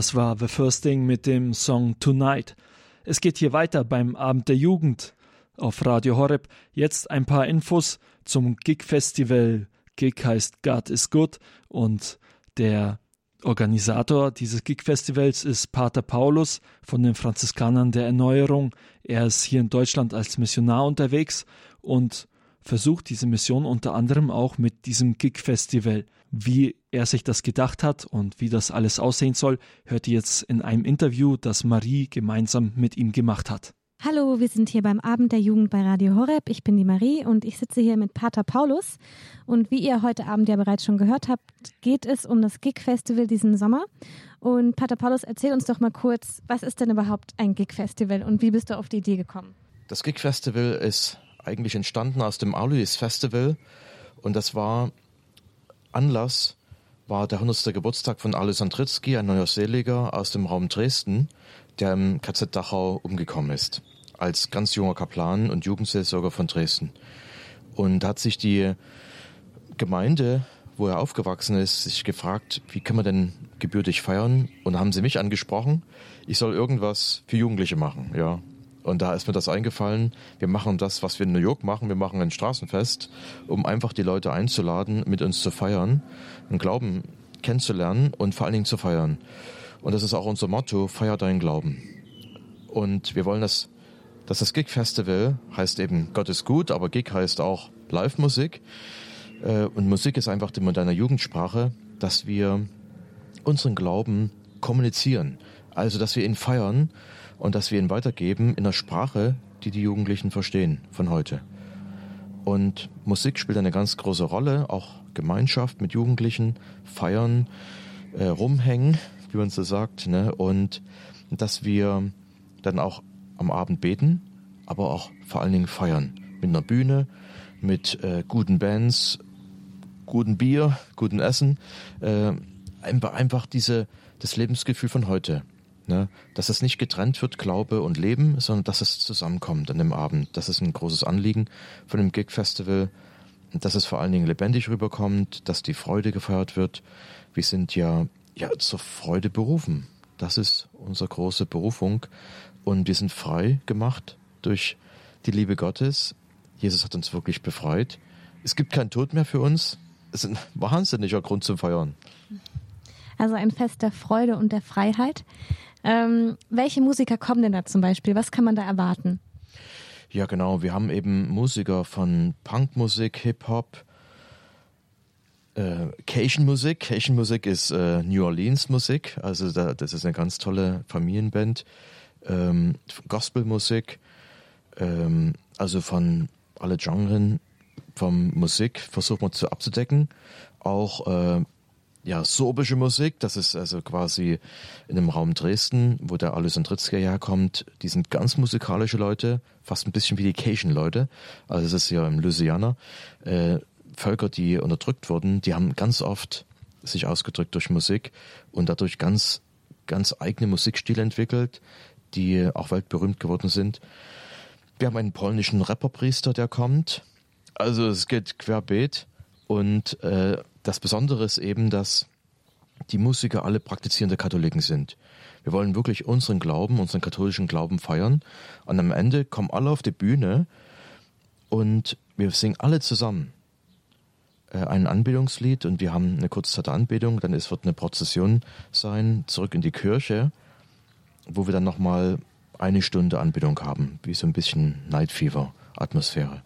Das war The First Thing mit dem Song Tonight. Es geht hier weiter beim Abend der Jugend auf Radio Horeb. Jetzt ein paar Infos zum Gig Festival. Gig heißt God is Good und der Organisator dieses Gig Festivals ist Pater Paulus von den Franziskanern der Erneuerung. Er ist hier in Deutschland als Missionar unterwegs und versucht diese Mission unter anderem auch mit diesem Gig Festival. Wie er sich das gedacht hat und wie das alles aussehen soll, hört ihr jetzt in einem Interview, das Marie gemeinsam mit ihm gemacht hat. Hallo, wir sind hier beim Abend der Jugend bei Radio Horeb. Ich bin die Marie und ich sitze hier mit Pater Paulus. Und wie ihr heute Abend ja bereits schon gehört habt, geht es um das Gig Festival diesen Sommer. Und Pater Paulus, erzähl uns doch mal kurz, was ist denn überhaupt ein Gig Festival und wie bist du auf die Idee gekommen? Das Gig Festival ist eigentlich entstanden aus dem Alois Festival und das war Anlass war der 100. Geburtstag von Alois Andritzky, ein neuer Seliger aus dem Raum Dresden, der im KZ Dachau umgekommen ist, als ganz junger Kaplan und Jugendseelsorger von Dresden. Und hat sich die Gemeinde, wo er aufgewachsen ist, sich gefragt, wie kann man denn gebürtig feiern? Und haben sie mich angesprochen, ich soll irgendwas für Jugendliche machen, ja. Und da ist mir das eingefallen, wir machen das, was wir in New York machen, wir machen ein Straßenfest, um einfach die Leute einzuladen, mit uns zu feiern, einen Glauben kennenzulernen und vor allen Dingen zu feiern. Und das ist auch unser Motto, feier deinen Glauben. Und wir wollen das, dass das Gig Festival heißt eben Gott ist gut, aber Gig heißt auch Live-Musik. Äh, Und Musik ist einfach die moderne Jugendsprache, dass wir unseren Glauben kommunizieren. Also, dass wir ihn feiern und dass wir ihn weitergeben in einer Sprache, die die Jugendlichen verstehen von heute. Und Musik spielt eine ganz große Rolle, auch Gemeinschaft mit Jugendlichen, feiern, äh, rumhängen, wie man so sagt, ne? und dass wir dann auch am Abend beten, aber auch vor allen Dingen feiern. Mit einer Bühne, mit äh, guten Bands, guten Bier, guten Essen, äh, einfach, diese, das Lebensgefühl von heute. Ne? Dass es nicht getrennt wird, Glaube und Leben, sondern dass es zusammenkommt an dem Abend. Das ist ein großes Anliegen von dem Gig Festival, dass es vor allen Dingen lebendig rüberkommt, dass die Freude gefeiert wird. Wir sind ja, ja zur Freude berufen. Das ist unsere große Berufung. Und wir sind frei gemacht durch die Liebe Gottes. Jesus hat uns wirklich befreit. Es gibt keinen Tod mehr für uns. Es ist ein wahnsinniger Grund zum Feiern. Also ein Fest der Freude und der Freiheit. Ähm, welche Musiker kommen denn da zum Beispiel? Was kann man da erwarten? Ja, genau. Wir haben eben Musiker von Punkmusik, Hip-Hop, äh, Cajun-Musik. Cajun-Musik ist äh, New Orleans-Musik. Also da, das ist eine ganz tolle Familienband. Ähm, Gospelmusik. Ähm, also von alle Genren vom Musik versucht man zu abzudecken. Auch äh, ja, sorbische Musik, das ist also quasi in dem Raum Dresden, wo der Alois Andritzky herkommt. Die sind ganz musikalische Leute, fast ein bisschen wie die Cajun-Leute. Also es ist ja im Louisiana. Äh, Völker, die unterdrückt wurden, die haben ganz oft sich ausgedrückt durch Musik und dadurch ganz, ganz eigene Musikstile entwickelt, die auch weltberühmt geworden sind. Wir haben einen polnischen Rapperpriester, der kommt. Also es geht querbeet. Und äh, das Besondere ist eben, dass die Musiker alle praktizierende Katholiken sind. Wir wollen wirklich unseren Glauben, unseren katholischen Glauben feiern. Und am Ende kommen alle auf die Bühne und wir singen alle zusammen äh, ein Anbetungslied und wir haben eine kurze Zeit Anbetung. Dann es wird eine Prozession sein, zurück in die Kirche, wo wir dann nochmal eine Stunde Anbetung haben, wie so ein bisschen Night Fever Atmosphäre.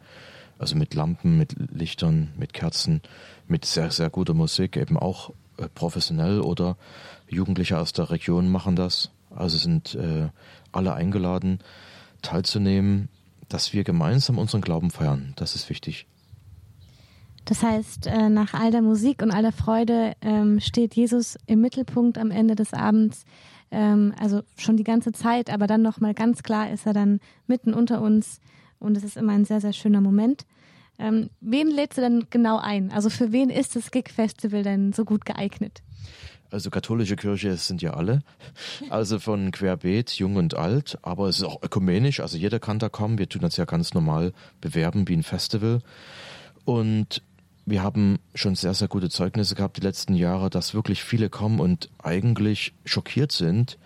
Also mit Lampen, mit Lichtern, mit Kerzen, mit sehr, sehr guter Musik, eben auch äh, professionell oder Jugendliche aus der Region machen das. Also sind äh, alle eingeladen, teilzunehmen, dass wir gemeinsam unseren Glauben feiern. Das ist wichtig. Das heißt, äh, nach all der Musik und all der Freude ähm, steht Jesus im Mittelpunkt am Ende des Abends. Ähm, also schon die ganze Zeit, aber dann nochmal ganz klar ist er dann mitten unter uns und es ist immer ein sehr, sehr schöner Moment. Ähm, wen lädst du denn genau ein? Also für wen ist das Gig Festival denn so gut geeignet? Also katholische Kirche sind ja alle, also von querbeet, jung und alt, aber es ist auch ökumenisch, also jeder kann da kommen. Wir tun das ja ganz normal bewerben wie ein Festival. Und wir haben schon sehr, sehr gute Zeugnisse gehabt die letzten Jahre, dass wirklich viele kommen und eigentlich schockiert sind.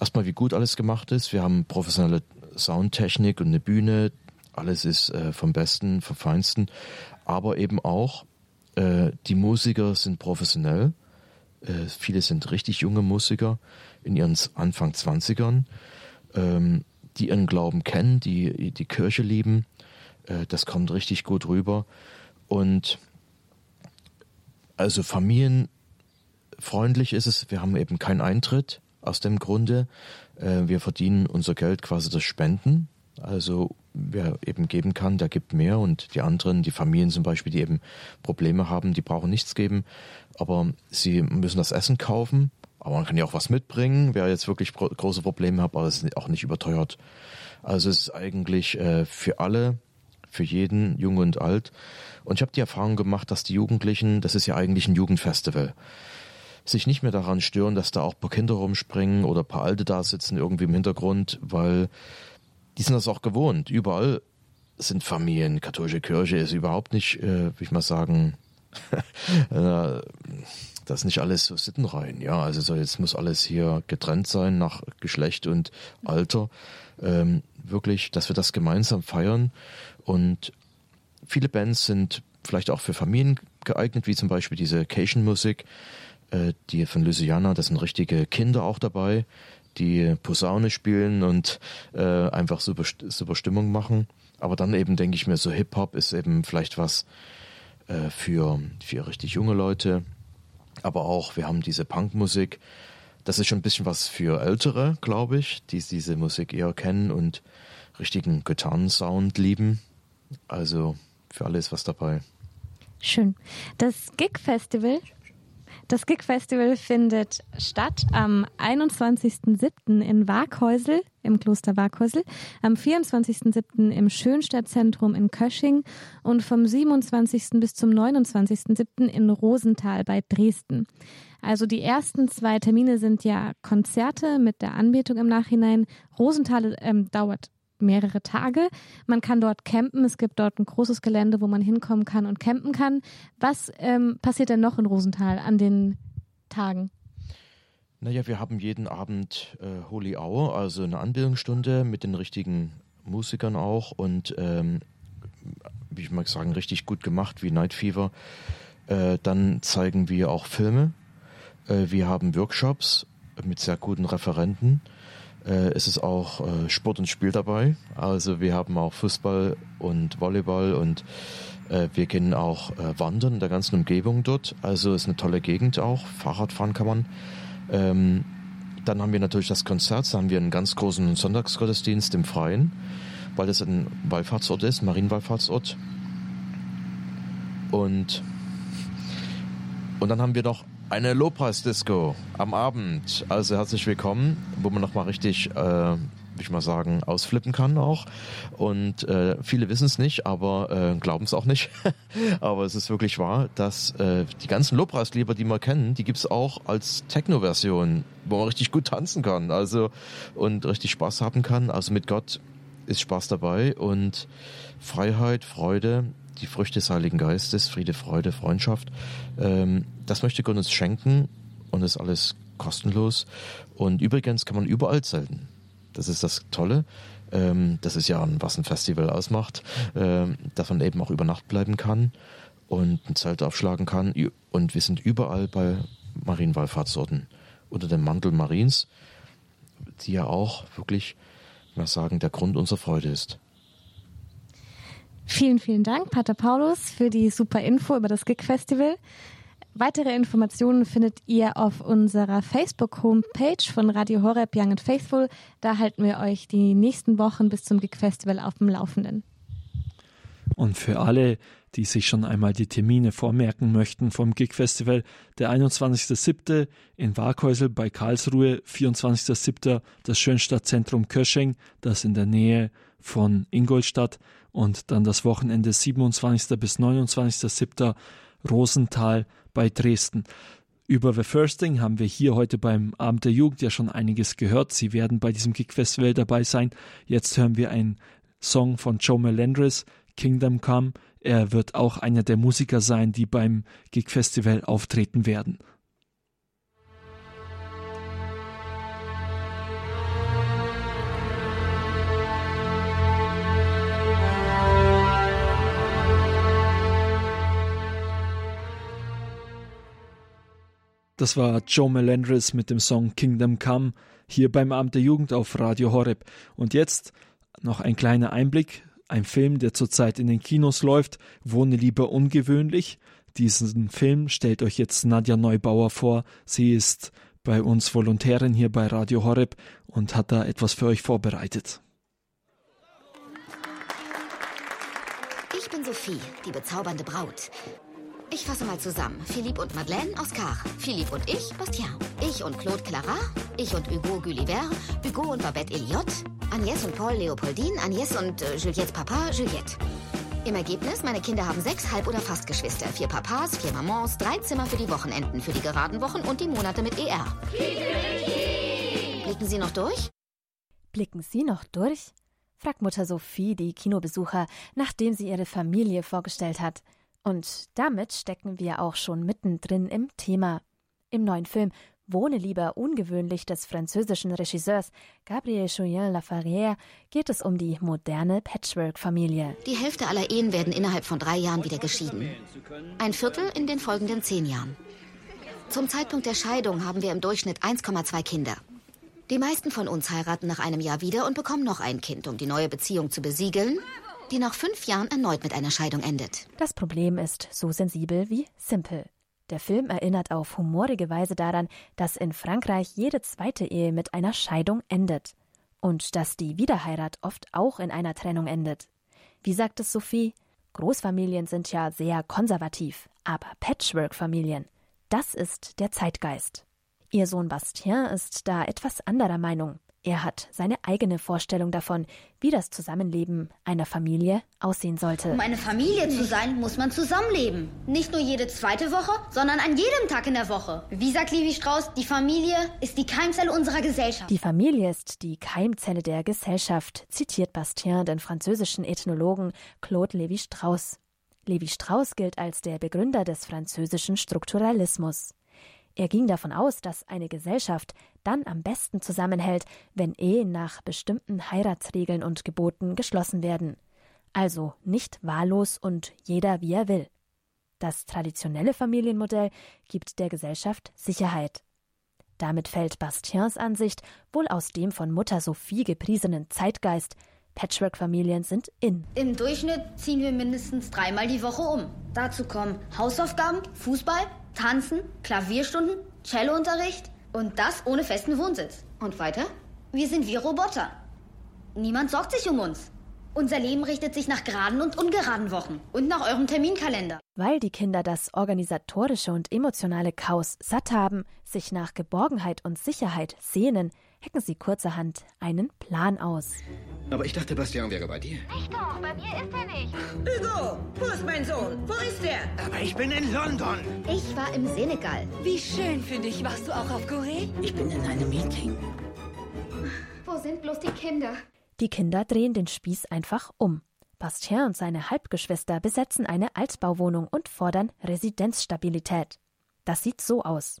Erstmal, wie gut alles gemacht ist. Wir haben professionelle Soundtechnik und eine Bühne. Alles ist äh, vom Besten, vom Feinsten. Aber eben auch, äh, die Musiker sind professionell. Äh, viele sind richtig junge Musiker in ihren Anfang 20ern, ähm, die ihren Glauben kennen, die die Kirche lieben. Äh, das kommt richtig gut rüber. Und also familienfreundlich ist es. Wir haben eben keinen Eintritt aus dem Grunde. Äh, wir verdienen unser Geld quasi durch Spenden. Also wer eben geben kann, der gibt mehr und die anderen, die Familien zum Beispiel, die eben Probleme haben, die brauchen nichts geben, aber sie müssen das Essen kaufen, aber man kann ja auch was mitbringen, wer jetzt wirklich gro große Probleme hat, aber es ist auch nicht überteuert. Also es ist eigentlich äh, für alle, für jeden, jung und alt. Und ich habe die Erfahrung gemacht, dass die Jugendlichen, das ist ja eigentlich ein Jugendfestival, sich nicht mehr daran stören, dass da auch paar Kinder rumspringen oder paar Alte da sitzen irgendwie im Hintergrund, weil die sind das auch gewohnt. Überall sind Familien, katholische Kirche ist überhaupt nicht, äh, wie ich mal sagen, äh, das ist nicht alles so sittenrein. Ja, also so, jetzt muss alles hier getrennt sein nach Geschlecht und Alter. Ähm, wirklich, dass wir das gemeinsam feiern. Und viele Bands sind vielleicht auch für Familien geeignet, wie zum Beispiel diese Cation-Musik, äh, die von Louisiana, das sind richtige Kinder auch dabei, die Posaune spielen und äh, einfach super, super Stimmung machen. Aber dann eben denke ich mir, so Hip-Hop ist eben vielleicht was äh, für, für richtig junge Leute. Aber auch, wir haben diese Punkmusik. Das ist schon ein bisschen was für Ältere, glaube ich, die diese Musik eher kennen und richtigen Gitarrensound lieben. Also für alles was dabei. Schön. Das Gig Festival das Gig Festival findet statt am 21.07. in Waghäusel, im Kloster Waghäusel, am 24.07. im Schönstadtzentrum in Kösching und vom 27. bis zum 29.07. in Rosenthal bei Dresden. Also die ersten zwei Termine sind ja Konzerte mit der Anbetung im Nachhinein. Rosenthal ähm, dauert mehrere Tage. Man kann dort campen. Es gibt dort ein großes Gelände, wo man hinkommen kann und campen kann. Was ähm, passiert denn noch in Rosenthal an den Tagen? Naja, wir haben jeden Abend äh, Holy Hour, also eine Anbildungsstunde mit den richtigen Musikern auch und ähm, wie ich mal sagen, richtig gut gemacht wie Night Fever. Äh, dann zeigen wir auch Filme. Äh, wir haben Workshops mit sehr guten Referenten äh, es ist auch äh, Sport und Spiel dabei. Also wir haben auch Fußball und Volleyball und äh, wir gehen auch äh, wandern in der ganzen Umgebung dort. Also ist eine tolle Gegend auch. Fahrradfahren kann man. Ähm, dann haben wir natürlich das Konzert. Da haben wir einen ganz großen Sonntagsgottesdienst im Freien, weil das ein Wallfahrtsort ist, Marienwallfahrtsort. Und, und dann haben wir noch eine Lobpreis-Disco am Abend. Also herzlich willkommen, wo man nochmal richtig, äh, wie ich mal sagen, ausflippen kann auch. Und äh, viele wissen es nicht, aber äh, glauben es auch nicht. aber es ist wirklich wahr, dass äh, die ganzen Lobpreislieder, die wir kennen, die gibt's auch als Techno-Version, wo man richtig gut tanzen kann. Also und richtig Spaß haben kann. Also mit Gott ist Spaß dabei und Freiheit, Freude, die Früchte des Heiligen Geistes, Friede, Freude, Freundschaft. Ähm, das möchte Gott uns schenken und ist alles kostenlos. Und übrigens kann man überall zelten. Das ist das Tolle. Ähm, das ist ja, was ein Festival ausmacht, ähm, dass man eben auch über Nacht bleiben kann und ein Zelt aufschlagen kann. Und wir sind überall bei Marienwallfahrtsorten unter dem Mantel Mariens, die ja auch wirklich, mal sagen, der Grund unserer Freude ist. Vielen, vielen Dank, Pater Paulus, für die super Info über das Gig Festival. Weitere Informationen findet ihr auf unserer Facebook-Homepage von Radio Horeb Young and Faithful. Da halten wir euch die nächsten Wochen bis zum Gig Festival auf dem Laufenden. Und für alle, die sich schon einmal die Termine vormerken möchten vom Gig Festival, der 21.07. in Waghäusel bei Karlsruhe, 24.07. das Schönstadtzentrum Kösching, das in der Nähe von Ingolstadt und dann das Wochenende 27. bis 29.07. Rosenthal bei Dresden. Über The Firsting haben wir hier heute beim Abend der Jugend ja schon einiges gehört. Sie werden bei diesem Gig Festival dabei sein. Jetzt hören wir einen Song von Joe Melendres, Kingdom Come. Er wird auch einer der Musiker sein, die beim Gig Festival auftreten werden. Das war Joe Melendres mit dem Song Kingdom Come hier beim Abend der Jugend auf Radio Horeb. Und jetzt noch ein kleiner Einblick, ein Film, der zurzeit in den Kinos läuft, Wohne lieber ungewöhnlich. Diesen Film stellt euch jetzt Nadja Neubauer vor. Sie ist bei uns Volontärin hier bei Radio Horeb und hat da etwas für euch vorbereitet. Ich bin Sophie, die bezaubernde Braut. Ich fasse mal zusammen. Philippe und Madeleine, Oscar. Philippe und ich, Bastien. Ich und Claude Clara. Ich und Hugo Gulliver. Hugo und Babette Elliot. Agnès und Paul Leopoldine. Agnès und äh, Juliettes Papa, Juliette. Im Ergebnis, meine Kinder haben sechs Halb- oder Fastgeschwister. Vier Papas, vier Mamans, drei Zimmer für die Wochenenden, für die geraden Wochen und die Monate mit ER. Blicken Sie noch durch? Blicken Sie noch durch? fragt Mutter Sophie die Kinobesucher, nachdem sie ihre Familie vorgestellt hat. Und damit stecken wir auch schon mittendrin im Thema. Im neuen Film Wohne lieber ungewöhnlich des französischen Regisseurs Gabriel Julien Laferrière geht es um die moderne Patchwork-Familie. Die Hälfte aller Ehen werden innerhalb von drei Jahren wieder geschieden. Ein Viertel in den folgenden zehn Jahren. Zum Zeitpunkt der Scheidung haben wir im Durchschnitt 1,2 Kinder. Die meisten von uns heiraten nach einem Jahr wieder und bekommen noch ein Kind, um die neue Beziehung zu besiegeln, die nach fünf Jahren erneut mit einer Scheidung endet. Das Problem ist so sensibel wie simpel. Der Film erinnert auf humorige Weise daran, dass in Frankreich jede zweite Ehe mit einer Scheidung endet. Und dass die Wiederheirat oft auch in einer Trennung endet. Wie sagt es Sophie? Großfamilien sind ja sehr konservativ, aber Patchwork-Familien, das ist der Zeitgeist. Ihr Sohn Bastien ist da etwas anderer Meinung. Er hat seine eigene Vorstellung davon, wie das Zusammenleben einer Familie aussehen sollte. Um eine Familie zu sein, muss man zusammenleben. Nicht nur jede zweite Woche, sondern an jedem Tag in der Woche. Wie sagt Levi Strauss, die Familie ist die Keimzelle unserer Gesellschaft. Die Familie ist die Keimzelle der Gesellschaft, zitiert Bastien den französischen Ethnologen Claude Lévi-Strauss. Lévi-Strauss gilt als der Begründer des französischen Strukturalismus. Er ging davon aus, dass eine Gesellschaft dann am besten zusammenhält, wenn Ehen nach bestimmten Heiratsregeln und Geboten geschlossen werden. Also nicht wahllos und jeder wie er will. Das traditionelle Familienmodell gibt der Gesellschaft Sicherheit. Damit fällt Bastiens Ansicht wohl aus dem von Mutter Sophie gepriesenen Zeitgeist, Patchwork-Familien sind in. Im Durchschnitt ziehen wir mindestens dreimal die Woche um. Dazu kommen Hausaufgaben, Fußball, Tanzen, Klavierstunden, Cellounterricht und das ohne festen Wohnsitz. Und weiter? Wir sind wie Roboter. Niemand sorgt sich um uns. Unser Leben richtet sich nach geraden und ungeraden Wochen und nach eurem Terminkalender. Weil die Kinder das organisatorische und emotionale Chaos satt haben, sich nach Geborgenheit und Sicherheit sehnen, hecken sie kurzerhand einen Plan aus. Aber ich dachte, Bastian wäre bei dir. Nicht doch, bei mir ist er nicht. Hugo, wo ist mein Sohn? Wo ist er? Aber ich bin in London. Ich war im Senegal. Wie schön für dich. Warst du auch auf Korea? Ich bin in einem Meeting. Wo sind bloß die Kinder? Die Kinder drehen den Spieß einfach um. Bastien und seine Halbgeschwister besetzen eine Altbauwohnung und fordern Residenzstabilität. Das sieht so aus.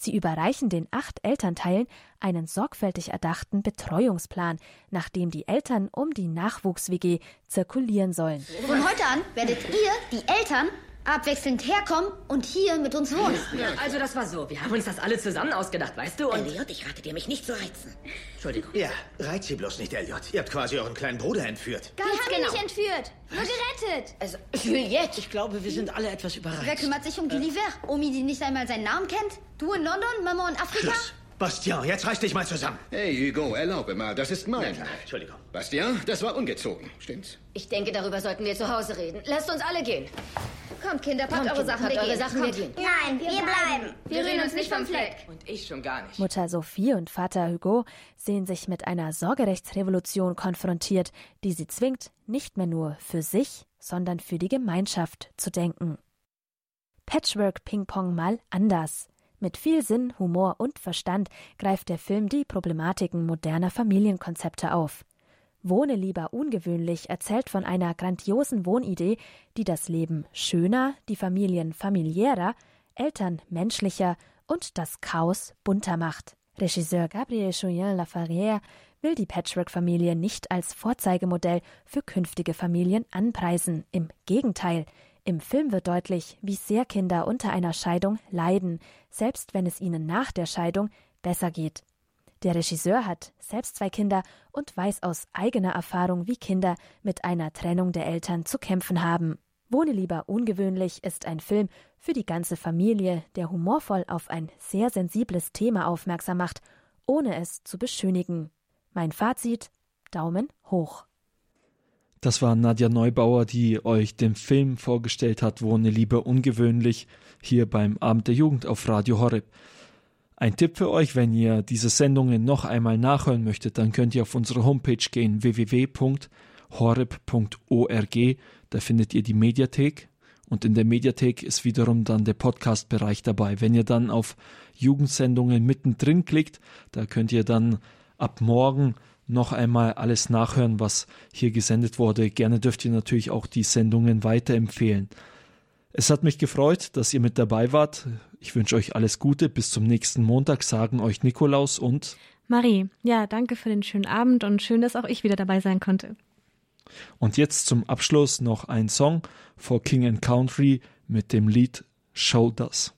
Sie überreichen den acht Elternteilen einen sorgfältig erdachten Betreuungsplan, nach dem die Eltern um die Nachwuchs-WG zirkulieren sollen. Von heute an werdet ihr, die Eltern, abwechselnd herkommen und hier mit uns wohnen. Also das war so. Wir haben uns das alle zusammen ausgedacht, weißt du? Und Elliot, ich rate dir, mich nicht zu reizen. Entschuldigung. Ja, reiz sie bloß nicht, Elliot. Ihr habt quasi euren kleinen Bruder entführt. Ganz Wir haben genau. ihn nicht entführt, nur gerettet. Also, Juliette, ich glaube, wir sind alle etwas überrascht. Wer kümmert sich um Gulliver? Omi, die nicht einmal seinen Namen kennt? Du in London, Mama in Afrika? Schluss. Bastian, jetzt reiß dich mal zusammen. Hey, Hugo, erlaube mal, das ist mein. Ja, Entschuldigung. Bastian, das war ungezogen, stimmt's? Ich denke, darüber sollten wir zu Hause reden. Lasst uns alle gehen. Kommt, Kinder, packt Kommt, eure Kinder, Sachen, packt wir eure gehen. Sachen, wir gehen. Nein, wir bleiben. Wir rühren uns nicht vom Fleck. Und ich schon gar nicht. Mutter Sophie und Vater Hugo sehen sich mit einer Sorgerechtsrevolution konfrontiert, die sie zwingt, nicht mehr nur für sich, sondern für die Gemeinschaft zu denken. Patchwork Ping-Pong mal anders. Mit viel Sinn, Humor und Verstand greift der Film die Problematiken moderner Familienkonzepte auf. Wohne lieber ungewöhnlich erzählt von einer grandiosen Wohnidee, die das Leben schöner, die Familien familiärer, Eltern menschlicher und das Chaos bunter macht. Regisseur Gabriel Julien Laferrière will die Patchwork-Familie nicht als Vorzeigemodell für künftige Familien anpreisen. Im Gegenteil, im Film wird deutlich, wie sehr Kinder unter einer Scheidung leiden, selbst wenn es ihnen nach der Scheidung besser geht. Der Regisseur hat selbst zwei Kinder und weiß aus eigener Erfahrung, wie Kinder mit einer Trennung der Eltern zu kämpfen haben. Wohne lieber ungewöhnlich ist ein Film für die ganze Familie, der humorvoll auf ein sehr sensibles Thema aufmerksam macht, ohne es zu beschönigen. Mein Fazit Daumen hoch. Das war Nadja Neubauer, die euch den Film vorgestellt hat, Wo eine Liebe ungewöhnlich, hier beim Abend der Jugend auf Radio Horeb. Ein Tipp für euch, wenn ihr diese Sendungen noch einmal nachhören möchtet, dann könnt ihr auf unsere Homepage gehen, www.horeb.org. Da findet ihr die Mediathek und in der Mediathek ist wiederum dann der Podcast-Bereich dabei. Wenn ihr dann auf Jugendsendungen mittendrin klickt, da könnt ihr dann ab morgen noch einmal alles nachhören, was hier gesendet wurde. Gerne dürft ihr natürlich auch die Sendungen weiterempfehlen. Es hat mich gefreut, dass ihr mit dabei wart. Ich wünsche euch alles Gute. Bis zum nächsten Montag sagen euch Nikolaus und Marie. Ja, danke für den schönen Abend und schön, dass auch ich wieder dabei sein konnte. Und jetzt zum Abschluss noch ein Song for King and Country mit dem Lied Shoulders.